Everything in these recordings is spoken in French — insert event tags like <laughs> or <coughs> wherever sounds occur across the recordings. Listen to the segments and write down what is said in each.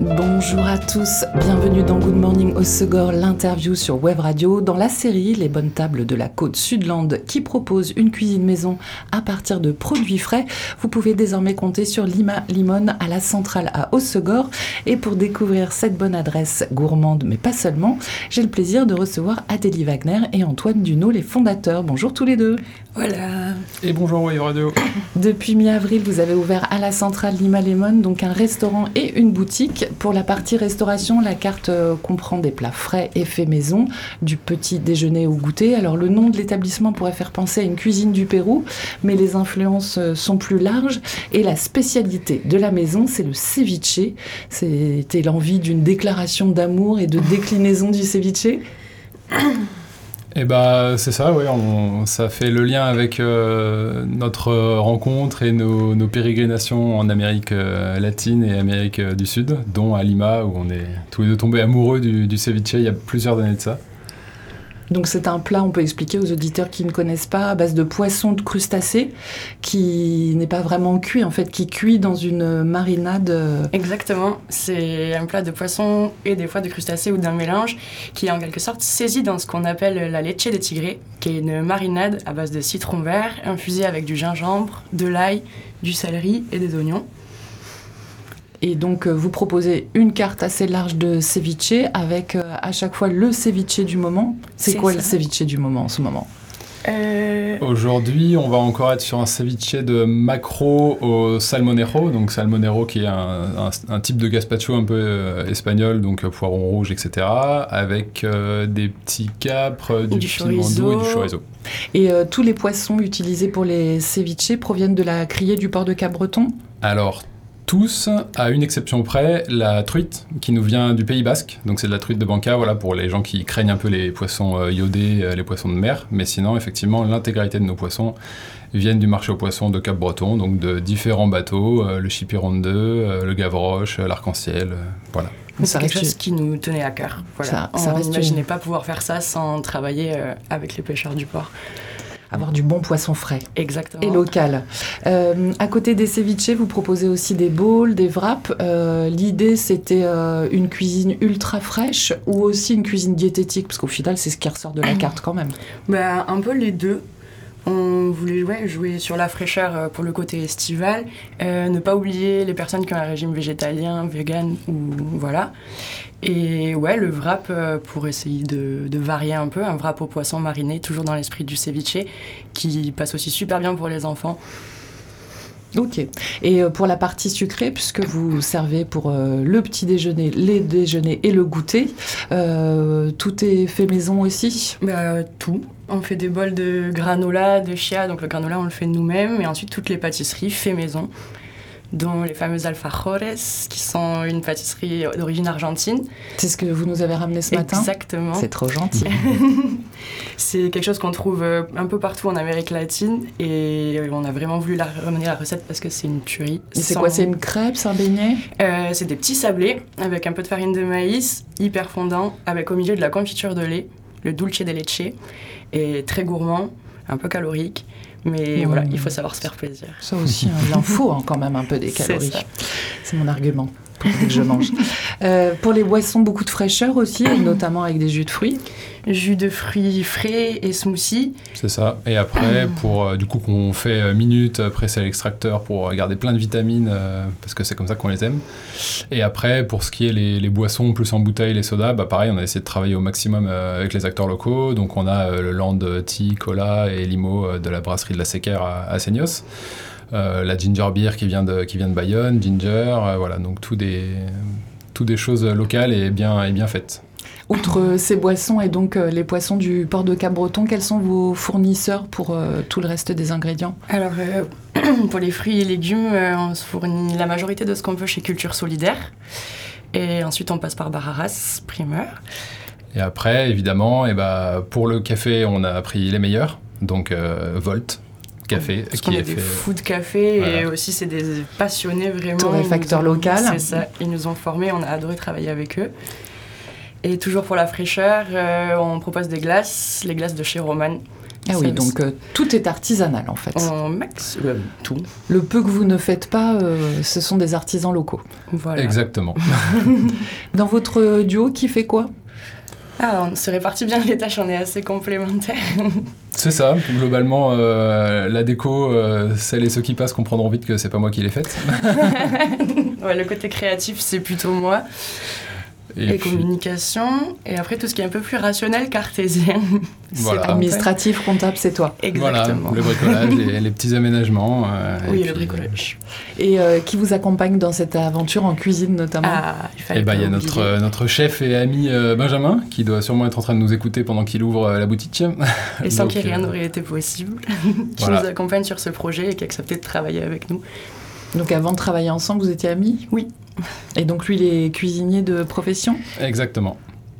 Bonjour à tous, bienvenue dans Good Morning Osegor, l'interview sur Web Radio, dans la série Les bonnes tables de la côte Sudland qui propose une cuisine maison à partir de produits frais. Vous pouvez désormais compter sur Lima Limon à la centrale à Osegor. Et pour découvrir cette bonne adresse gourmande, mais pas seulement, j'ai le plaisir de recevoir Adélie Wagner et Antoine Dunot, les fondateurs. Bonjour tous les deux. Voilà. Et bonjour Web Radio. Depuis mi-avril, vous avez ouvert à la centrale Lima Lemon, donc un restaurant et une boutique. Pour la partie restauration, la carte euh, comprend des plats frais et faits maison, du petit déjeuner au goûter. Alors le nom de l'établissement pourrait faire penser à une cuisine du Pérou, mais les influences euh, sont plus larges. Et la spécialité de la maison, c'est le ceviche. C'était l'envie d'une déclaration d'amour et de <laughs> déclinaison du ceviche et eh bah c'est ça, ouais, ça fait le lien avec euh, notre rencontre et nos, pérégrinations en Amérique euh, latine et Amérique euh, du Sud, dont à Lima où on est tous les deux tombés amoureux du, du ceviche il y a plusieurs années de ça. Donc c'est un plat, on peut expliquer aux auditeurs qui ne connaissent pas, à base de poisson de crustacés, qui n'est pas vraiment cuit en fait, qui cuit dans une marinade. Euh, Exactement, c'est un plat de poisson et des fois de crustacés ou d'un mélange qui est en quelque sorte saisi dans ce qu'on appelle la leche des tigrés, qui est une marinade à base de citron vert infusée avec du gingembre, de l'ail, du céleri et des oignons. Et donc, euh, vous proposez une carte assez large de ceviche avec euh, à chaque fois le ceviche du moment. C'est quoi le ceviche du moment en ce moment? Euh, Aujourd'hui, on va encore être sur un ceviche de macro au salmonero. Donc, salmonero qui est un, type de gazpacho un peu espagnol, donc poiron rouge, etc. Avec des petits capres, du, du pimento et du chorizo. Et tous les poissons utilisés pour les ceviches proviennent de la criée du port de Cap-Breton? Alors, tous, à une exception près, la truite qui nous vient du Pays Basque. Donc c'est de la truite de Banca, voilà, pour les gens qui craignent un peu les poissons euh, iodés, euh, les poissons de mer. Mais sinon, effectivement, l'intégralité de nos poissons viennent du marché aux poissons de Cap-Breton, donc de différents bateaux, euh, le Chipiron 2, le Gavroche, l'arc-en-ciel, voilà. C'est quelque chose qui nous tenait à cœur. Voilà. On n'imaginait pas pouvoir faire ça sans travailler avec les pêcheurs du port avoir du bon poisson frais. Exactement. Et local. Euh, à côté des ceviches, vous proposez aussi des bowls, des wraps. Euh, l'idée, c'était euh, une cuisine ultra fraîche ou aussi une cuisine diététique Parce qu'au final, c'est ce qui ressort de la <clears throat> carte quand même. Bah, un peu les deux. On voulait jouer sur la fraîcheur pour le côté estival, ne pas oublier les personnes qui ont un régime végétalien, vegan ou voilà. Et ouais, le wrap euh, pour essayer de, varier un peu, un wrap au poisson mariné, toujours dans l'esprit du ceviche, qui passe aussi super bien pour les enfants. Ok. Et euh, pour la partie sucrée, puisque vous servez pour euh, le petit déjeuner, les déjeuners et le goûter, tout est fait maison aussi? Bah, Tout. On fait des bols de granola, de chia, donc le granola on le fait nous-mêmes, et ensuite toutes les pâtisseries fait maison dont les fameuses alfajores, qui sont une pâtisserie d'origine argentine. C'est ce que vous nous avez ramené ce matin Exactement. C'est trop gentil. <laughs> c'est quelque chose qu'on trouve euh, un peu partout en Amérique latine et on a vraiment voulu la, ramener la recette parce que c'est une tuerie. C'est quoi C'est une crêpe, c'est un beignet? Euh, C'est des petits sablés avec un peu de farine de maïs, hyper fondant, avec au milieu de la confiture de lait, le dulce de leche, et très gourmand, un peu calorique. Mais voilà, il faut savoir se faire plaisir. Ça aussi, hein, il en faut hein, quand même un peu des <laughs> calories. C'est mon argument pour que je mange. <laughs> Euh, pour les boissons, beaucoup de fraîcheur aussi, notamment avec des jus de fruits. Jus de fruits frais et smoothie. C'est ça. Et après, pour euh, du coup qu'on fait euh, minutes, presser à l'extracteur pour garder plein de vitamines, parce que c'est comme ça qu'on les aime. Et après, pour ce qui est les, boissons plus en bouteille, les sodas, bah pareil, on a essayé de travailler au maximum avec les acteurs locaux. Donc on a le Land Tea, Cola et Limo de la brasserie de la Sequer à, à Seignos. Euh, la ginger beer qui vient de, qui vient de Bayonne, ginger, euh, voilà, donc tout des, tout des choses locales et bien, et bien faites. Outre ces boissons et donc euh, les poissons du port de Cap-Breton, quels sont vos fournisseurs pour tout le reste des ingrédients? Alors, <clears throat> pour les fruits et légumes, on se fournit la majorité de ce qu'on veut chez Culture Solidaire. Et ensuite, on passe par Bararas, primeur. Et après, évidemment, et eh ben, pour le café, on a pris les meilleurs, donc Volt, café. Parce qui qu'on est est des fait- fous de café et aussi c'est des passionnés vraiment. Torréfacteur Ils nous ont- local. C'est ça, ils nous ont formés, on a adoré travailler avec eux. Et toujours pour la fraîcheur, euh, on propose des glaces, les glaces de chez Roman. Ah Ça oui, donc euh, tout est artisanal en fait. En max, euh, tout. Le peu que vous ne faites pas, euh, ce sont des artisans locaux. Voilà. Exactement. <laughs> Dans votre duo, qui fait quoi? Ah, on se répartit bien les tâches, on est assez complémentaires. C'est ça, globalement, euh, la déco, euh, celles et ceux qui passent comprendront vite que c'est pas moi qui l'ai faite. <laughs> Ouais, le côté créatif, c'est plutôt moi. Et, Et, puis, communication. Et après, tout ce qui est un peu plus rationnel, cartésien. <laughs> Voilà. C'est Administratif, comptable, c'est toi. voilà, Exactement. le bricolage, les, les petits aménagements. euh, Oui, et le puis, bricolage. Et euh, qui vous accompagne dans cette aventure en cuisine notamment? Ah, il fallait Et bah, il y a notre, euh, notre chef et ami euh, Benjamin, qui doit sûrement être en train de nous écouter pendant qu'il ouvre euh, la boutique. Et <laughs> sans Donc, qui rien euh, n'aurait été possible. <laughs> qui voilà. nous accompagne sur ce projet et qui a accepté de travailler avec nous. Donc avant de travailler ensemble, vous étiez amis? Oui. Et donc lui, il est cuisinier de profession Exactement.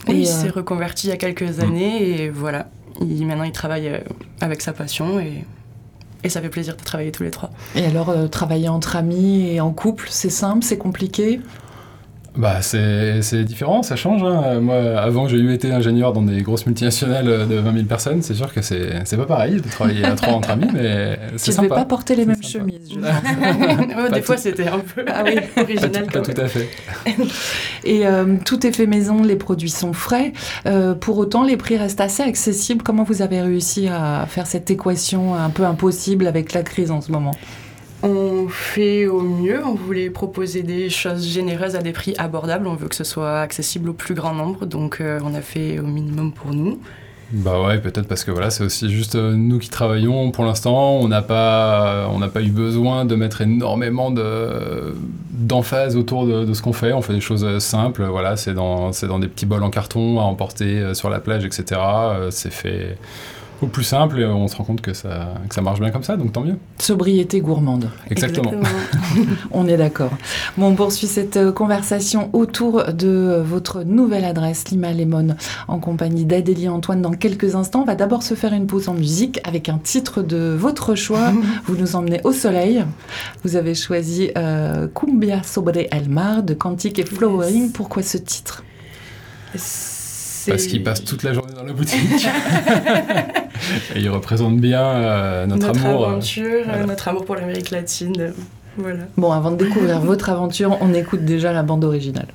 Et, il euh, s'est reconverti il y a quelques années et voilà. Il, maintenant, il travaille euh, avec sa passion et, et ça fait plaisir de travailler tous les trois. Et alors, euh, travailler entre amis et en couple, c'est simple, c'est compliqué? Bah, c'est c'est différent, ça change. hein. Moi, avant, j'ai eu été ingénieur dans des grosses multinationales de 20 000 personnes. C'est sûr que c'est c'est pas pareil de travailler à trois entre amis, mais Tu c'est ne devais sympa. pas porter les mêmes sympa. chemises. je. <laughs> Ouais, des fois, c'était un peu Ah oui. <laughs> Pas, original tout- pas même. tout à fait. <laughs> Et euh, tout est fait maison, les produits sont frais. Euh, pour autant, les prix restent assez accessibles. Comment vous avez réussi à faire cette équation un peu impossible avec la crise en ce moment? On fait au mieux, on voulait proposer des choses généreuses à des prix abordables, on veut que ce soit accessible au plus grand nombre, donc euh, on a fait au minimum pour nous. Bah ouais, peut-être parce que voilà, c'est aussi juste euh, nous qui travaillons pour l'instant. On n'a pas, pas eu besoin de mettre énormément de d'emphase autour de, de ce qu'on fait. On fait des choses euh, simples. Voilà, c'est dans, c'est dans des petits bols en carton à emporter sur la plage, etc. C'est fait au plus simple et on se rend compte que ça, que ça marche bien comme ça, donc tant mieux. Sobriété gourmande. Exactement. <laughs> On est d'accord. Bon, on poursuit cette euh, conversation autour de euh, votre nouvelle adresse, Lima Lemon, en compagnie d'Adélie Antoine. Dans quelques instants, on va d'abord se faire une pause en musique avec un titre de votre choix. <laughs> Vous nous emmenez au soleil. Vous avez choisi euh, Cumbia sobre el mar de Cantique et Flowering. Yes. Pourquoi ce titre? Parce qu'il passe toute la journée dans la boutique. <laughs> <laughs> et il représente bien euh, notre, notre, amour. euh, aventure, euh, voilà. notre amour pour l'Amérique latine. Voilà. Bon, avant de découvrir <laughs> votre aventure, on écoute déjà la bande originale.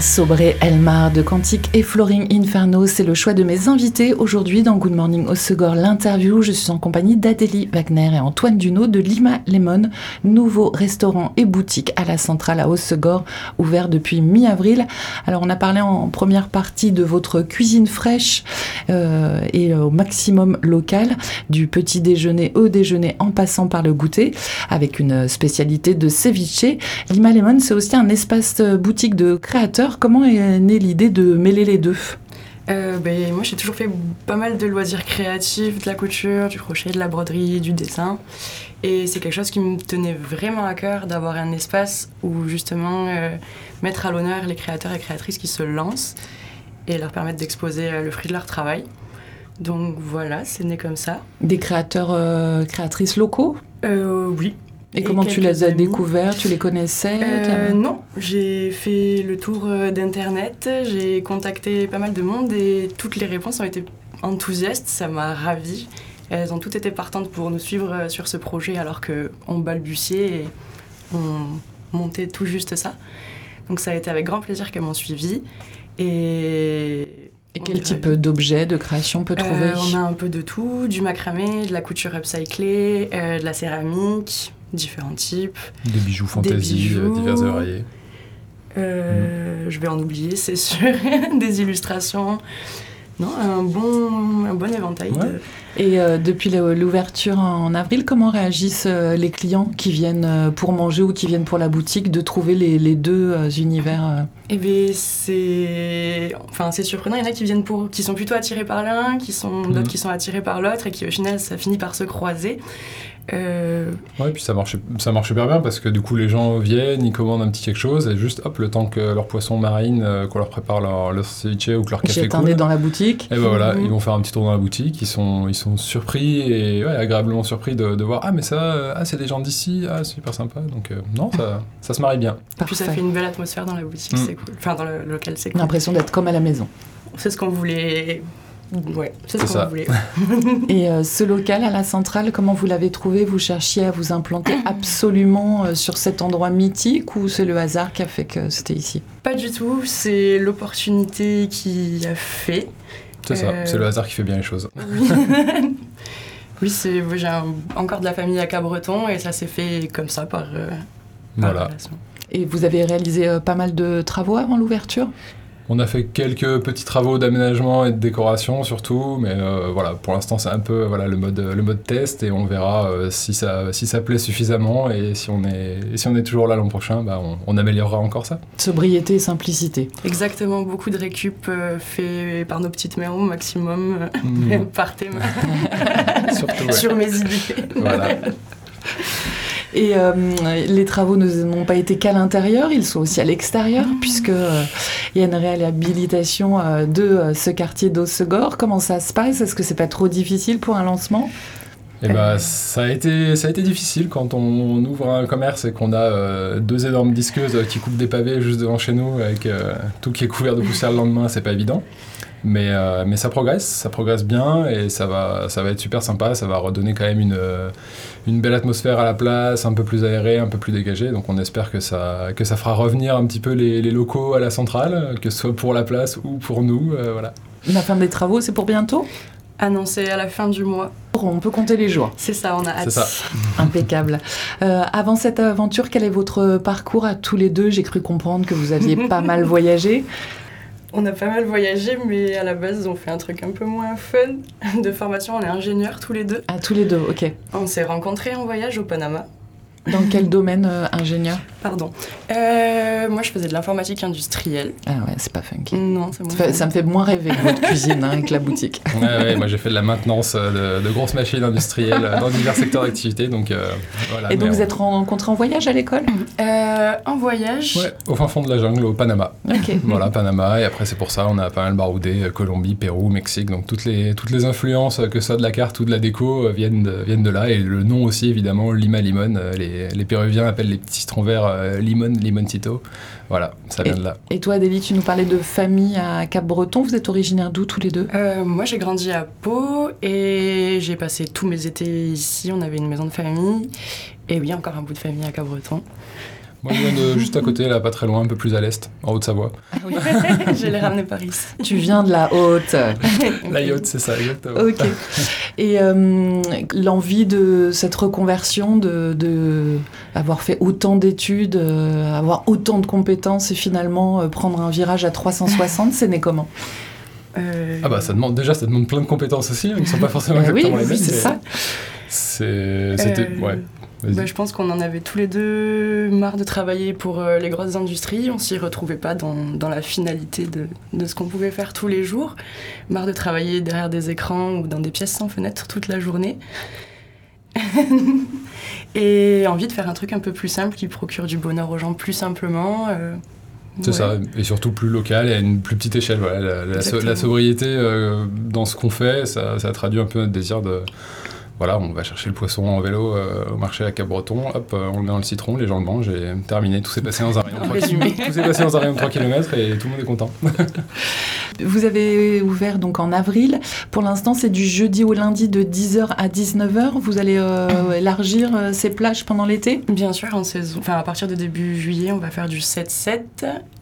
Sobré, Elmar de Quantique et Floring Inferno, c'est le choix de mes invités aujourd'hui dans Good Morning Segor, l'interview. Je suis en compagnie d'Adélie Wagner et Antoine Duno de Lima Lemon, nouveau restaurant et boutique à la centrale à Segor, ouvert depuis mi-avril. Alors on a parlé en première partie de votre cuisine fraîche euh, et au maximum local, du petit déjeuner au déjeuner en passant par le goûter, avec une spécialité de ceviche. Lima Lemon, c'est aussi un espace boutique de Comment est née l'idée de mêler les deux? Euh, ben, moi, j'ai toujours fait pas mal de loisirs créatifs, de la couture, du crochet, de la broderie, du dessin. Et c'est quelque chose qui me tenait vraiment à cœur d'avoir un espace où justement euh, mettre à l'honneur les créateurs et créatrices qui se lancent et leur permettre d'exposer euh, le fruit de leur travail. Donc voilà, c'est né comme ça. Des créateurs, créatrices locaux? Oui, et, comment tu les as découverts Tu les connaissais euh, Non, j'ai fait le tour euh, d'Internet, j'ai contacté pas mal de monde et toutes les réponses ont été enthousiastes, ça m'a ravie. Elles ont toutes été partantes pour nous suivre euh, sur ce projet alors qu'on balbutiait et on montait tout juste ça. Donc ça a été avec grand plaisir qu'elles m'ont suivi. Et et quel type d'objets de création peut trouver On a un peu de tout, du macramé, de la couture upcyclée, de la céramique, différents types. Des bijoux fantaisie euh, divers et variés. Euh, je vais en oublier, c'est sûr. <laughs> des illustrations. Non, un bon, un bon éventail. Et euh, depuis l'ouverture en avril, comment réagissent les clients qui viennent pour manger ou qui viennent pour la boutique de trouver les, les deux univers Eh bien, c'est enfin, surprenant. Il y en a qui, viennent pour... qui sont plutôt attirés par l'un, qui sont... d'autres mm. qui sont attirés par l'autre et qui, au final, ça finit par se croiser. Euh... Ouais, puis ça marche, ça marche super bien parce que du coup les gens viennent, ils commandent un petit quelque chose et juste hop, le temps que leur poisson marine, euh, qu'on leur prépare leur, leur ceviche ou que leur café coule. dans la boutique. Et ben voilà, mhm. ils vont faire un petit tour dans la boutique, ils sont, ils sont surpris et ouais, agréablement surpris de, de, voir ah mais ça, euh, ah c'est des gens d'ici, ah c'est super sympa. Donc euh, non, ça, ça se marie bien. Et puis ça fait une belle atmosphère dans la boutique, mm. c'est cool. Enfin dans le local, c'est cool. L'impression d'être comme à la maison. C'est ce qu'on voulait Ouais, c'est ce qu'on voulait. <laughs> Et euh, ce local à la centrale, comment vous l'avez trouvé? Vous cherchiez à vous implanter <clears throat> absolument euh, sur cet endroit mythique ou c'est le hasard qui a fait que c'était ici? Pas du tout, c'est l'opportunité qui a fait. C'est ça, c'est le euh, hasard qui fait bien les choses. <laughs> oui, c'est, j'ai encore de la famille à Cabreton et ça s'est fait comme ça par, voilà. Et vous avez réalisé pas mal de travaux avant l'ouverture? On a fait quelques petits travaux d'aménagement et de décoration surtout, mais euh, voilà, pour l'instant c'est un peu voilà, le, mode, le mode test et on verra euh, si, ça, si ça plaît suffisamment et si on est, si on est toujours là l'an prochain, bah, on, améliorera encore ça. Sobriété et simplicité. Exactement, beaucoup de récup euh, fait par nos petites mères au maximum, mmh. <laughs> par tes <laughs> mains, Surtout, sur mes idées. Voilà. Et euh, les travaux n'ont pas été qu'à l'intérieur, ils sont aussi à l'extérieur, puisqu'il puisque euh, il y a une réhabilitation euh, de ce quartier d'Ossegor. Comment ça se passe? Est-ce que c'est pas trop difficile pour un lancement? Eh ben, ça, a été, ça a été difficile quand on, ouvre un commerce et qu'on a deux énormes disqueuses qui coupent des pavés juste devant chez nous avec tout qui est couvert de poussière le lendemain, c'est pas évident. Mais, mais ça progresse, ça progresse bien et ça va, ça va être super sympa, ça va redonner quand même une, une belle atmosphère à la place, un peu plus aérée, un peu plus dégagée. Donc on espère que ça, que ça fera revenir un petit peu les, locaux à la centrale, que ce soit pour la place ou pour nous. Euh, voilà. La fin des travaux, c'est pour bientôt? Annoncé à la fin du mois. On peut compter les jours. C'est ça, on a hâte. Ça. <laughs> Impeccable. Euh, avant cette aventure, quel est votre parcours à tous les deux? J'ai cru comprendre que vous aviez pas mal voyagé. On a pas mal voyagé, mais à la base, on fait un truc un peu moins fun. <laughs> De formation, on est ingénieurs tous les deux. Ah, tous les deux, ok. On s'est rencontrés en voyage au Panama. Dans quel domaine euh, ingénieur? Pardon. Euh, moi, je faisais de l'informatique industrielle. Ah ouais, c'est pas funky. Non, c'est moins ça, me fait moins rêver que votre cuisine hein, avec la boutique. Ouais, ouais moi j'ai fait de la maintenance euh, de, grosses machines industrielles dans divers secteurs d'activité. Donc, voilà, Et donc vous êtes rencontrés en voyage à l'école? En voyage Ouais, au fin fond de la jungle, au Panama. Ok. voilà, Panama. Et après, c'est pour ça, on a pas mal baroudé Colombie, Pérou, Mexique. Donc toutes les, toutes les influences, que ce soit de la carte ou de la déco, viennent de, viennent de là. Et le nom aussi, évidemment, Lima Limon, les les, Péruviens appellent les petits citrons verts euh, limon, limoncito. Voilà, ça vient de là. Et toi, Adélie, tu nous parlais de famille à Cap-Breton. Vous êtes originaire d'où tous les deux? Euh, Moi, j'ai grandi à Pau et j'ai passé tous mes étés ici. On avait une maison de famille. Et oui, encore un bout de famille à Cap-Breton. Moi, je viens de juste à côté, là, pas très loin, un peu plus à l'est, en Haute-Savoie. Ah oui, <laughs> je l'ai ramené par ici. Tu viens de la Haute. <laughs> la Haute, c'est ça, exactement. Ok. Et euh, l'envie de cette reconversion, de, de avoir fait autant d'études, euh, avoir autant de compétences et finalement euh, prendre un virage à 360, c'est né comment? Euh, Ah bah ça demande déjà ça demande plein de compétences aussi, hein, qui sont pas forcément Eh oui, exactement les oui, mêmes. c'est mais ça. C'est c'était Euh, ouais. Bah, je pense qu'on en avait tous les deux marre de travailler pour euh, les grosses industries. On s'y retrouvait pas dans, dans la finalité de, de ce qu'on pouvait faire tous les jours. Marre de travailler derrière des écrans ou dans des pièces sans fenêtre toute la journée. <laughs> Et envie de faire un truc un peu plus simple qui procure du bonheur aux gens plus simplement. euh, C'est ouais. ça, et surtout plus local et à une plus petite échelle. Voilà. La, la so- Exactement. la sobriété euh, dans ce qu'on fait, ça, ça traduit un peu notre désir de. Voilà, on va chercher le poisson en vélo euh, au marché à Cap-Breton, hop, euh, on le met dans le citron, les gens le mangent et terminé. Tout s'est passé dans un rayon de 3 Résumé. Tout s'est passé dans un rayon de 3 km et tout le monde est content. <laughs> Vous avez ouvert donc en avril. Pour l'instant, c'est du jeudi au lundi de 10h à 19h. Vous allez euh, élargir euh, ces plages pendant l'été? Bien sûr, en saison, enfin à partir de début juillet, on va faire du 7-7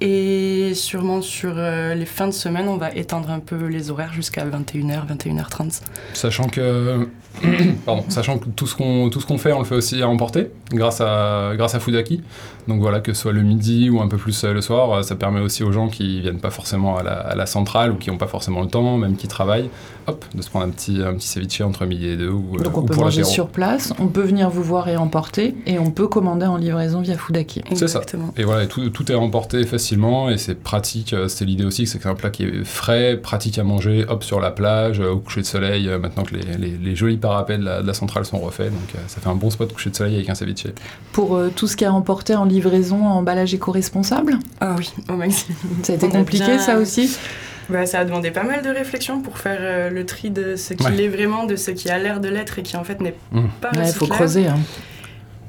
et sûrement sur euh, les fins de semaine, on va étendre un peu les horaires jusqu'à 21h, 21h30. Sachant que, <coughs> pardon, sachant que tout ce qu'on tout ce qu'on fait, on le fait aussi à emporter grâce à grâce à Foodaki. Donc voilà, que ce soit le midi ou un peu plus euh, le soir, euh, ça permet aussi aux gens qui viennent pas forcément à la, à la centrale ou qui n'ont pas forcément le temps, même qui travaillent, hop, de se prendre un petit un petit ceviche entre midi et deux ou, euh, Donc on ou peut pour manger sur place, on peut venir vous voir et emporter, et on peut commander en livraison via Foodaki. C'est ça. Et voilà, et tout, tout est emporté facilement et c'est pratique. C'est l'idée aussi, c'est que c'est un plat qui est frais, pratique à manger, hop, sur la plage, au coucher de soleil, maintenant que les, les- les jolis parapets de la, de la centrale sont refaits. Donc euh, ça fait un bon spot coucher de soleil avec un ceviche. Pour euh, tout ce qui est emporté en livraison, en emballage éco-responsable, Ah oui, au maximum. ça a été On a compliqué bien- ça aussi? Bah, ça a demandé pas mal de réflexion pour faire euh, le tri de ce qui Ouais. l'est vraiment, de ce qui a l'air de l'être et qui en fait n'est Mmh. pas Il faut creuser. hein.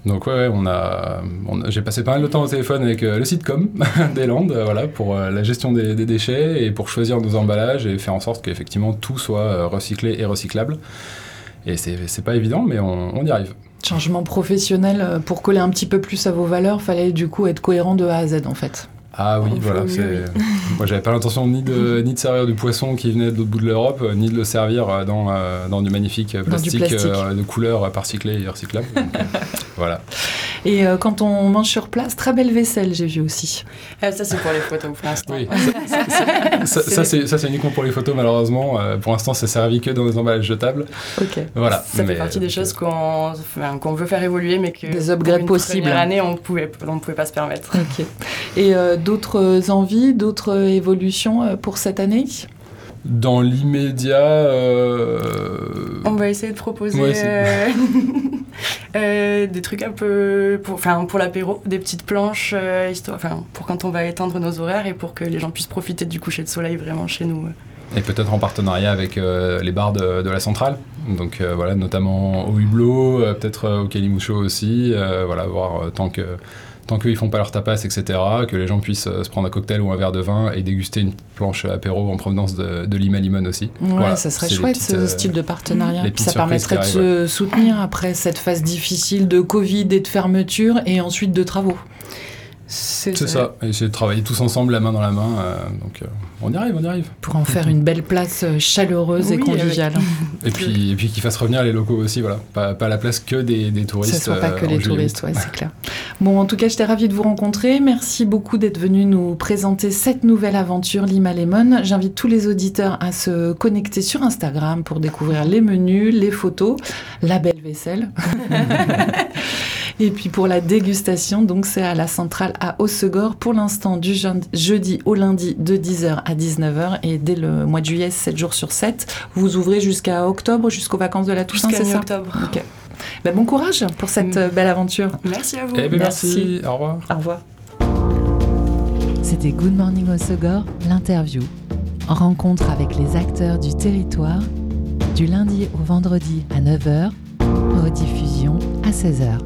Donc ouais, ouais, on a, on a- j'ai passé pas mal de temps au téléphone avec euh, le sitcom <laughs> des Landes, euh, voilà, pour euh, la gestion des, des déchets et pour choisir nos emballages et faire en sorte qu'effectivement tout soit euh, recyclé et recyclable. Et c'est c'est pas évident, mais on, on y arrive. Changement professionnel, euh, pour coller un petit peu plus à vos valeurs, fallait du coup être cohérent de A à Z en fait. Ah oui, voilà. <laughs> Moi, j'avais pas l'intention ni de, ni de servir du poisson qui venait de l'autre bout de l'Europe, euh, ni de le servir euh, dans, dans du magnifique Dans du plastique, euh, de couleur recyclé et recyclable. Donc, <laughs> voilà. Et euh, quand on mange sur place, très belle vaisselle, j'ai vu aussi. Ah, ça c'est pour les photos pour l'instant. Oui, ça, c'est uniquement pour les photos, malheureusement. Euh, pour l'instant, c'est servi que dans des emballages jetables. Ok. Voilà. Ça fait Mais, partie des euh, choses qu'on enfin, veut faire évoluer, mais que Des upgrades possibles. première année, on pouvait, on pouvait pas se permettre. Ok. Et euh, d'autres envies, d'autres évolutions euh, pour cette année? Dans l'immédiat, euh, On va essayer de proposer Ouais, euh, <laughs> euh, des trucs un peu pour, enfin, pour l'apéro, des petites planches, euh, histoire, enfin, pour quand on va étendre nos horaires et pour que les gens puissent profiter du coucher de soleil vraiment chez nous. et peut-être en partenariat avec euh, les bars de, de la centrale. Donc euh, voilà, notamment au hublot, euh, peut-être euh, au Calimucho aussi. euh, voilà, voir euh, tant que tant qu'ils font pas leur tapas, etc., que les gens puissent euh, se prendre un cocktail ou un verre de vin et déguster une planche apéro en provenance de, de Lima Limon aussi. Ouais, Voilà, ça serait chouette petites, ce euh, style de partenariat. Puis ça permettrait de se soutenir après cette phase difficile de Covid et de fermeture et ensuite de travaux. C'est ça, et essayer de travailler tous ensemble, la main dans la main. euh, donc euh, on y arrive, on y arrive. Pour en faire une belle place euh, chaleureuse et conviviale. Et puis, et puis qu'ils fassent revenir les locaux aussi, voilà. Pas, pas la place que des, des Que touristes. ce soit pas que les touristes, ouais, c'est <laughs> clair. Bon, en tout cas, j'étais ravie de vous rencontrer. Merci beaucoup d'être venu nous présenter cette nouvelle aventure Lima Lemon. J'invite tous les auditeurs à se connecter sur Instagram pour découvrir les menus, les photos, la belle vaisselle. <laughs> Et puis pour la dégustation, donc c'est à la centrale à Hossegor pour l'instant du jeudi au lundi de 10h à 19h et dès le mois de juillet, 7 jours sur 7. Vous ouvrez jusqu'à octobre, jusqu'aux vacances de la Toussaint, c'est ça mi-octobre. Ok. Ben, bon courage pour cette Mm. belle aventure. Merci à vous. Eh ben, Merci. merci, au revoir. Au revoir. C'était Good Morning Osogor, l'interview. Rencontre avec les acteurs du territoire, du lundi au vendredi à 9h, rediffusion à 16h.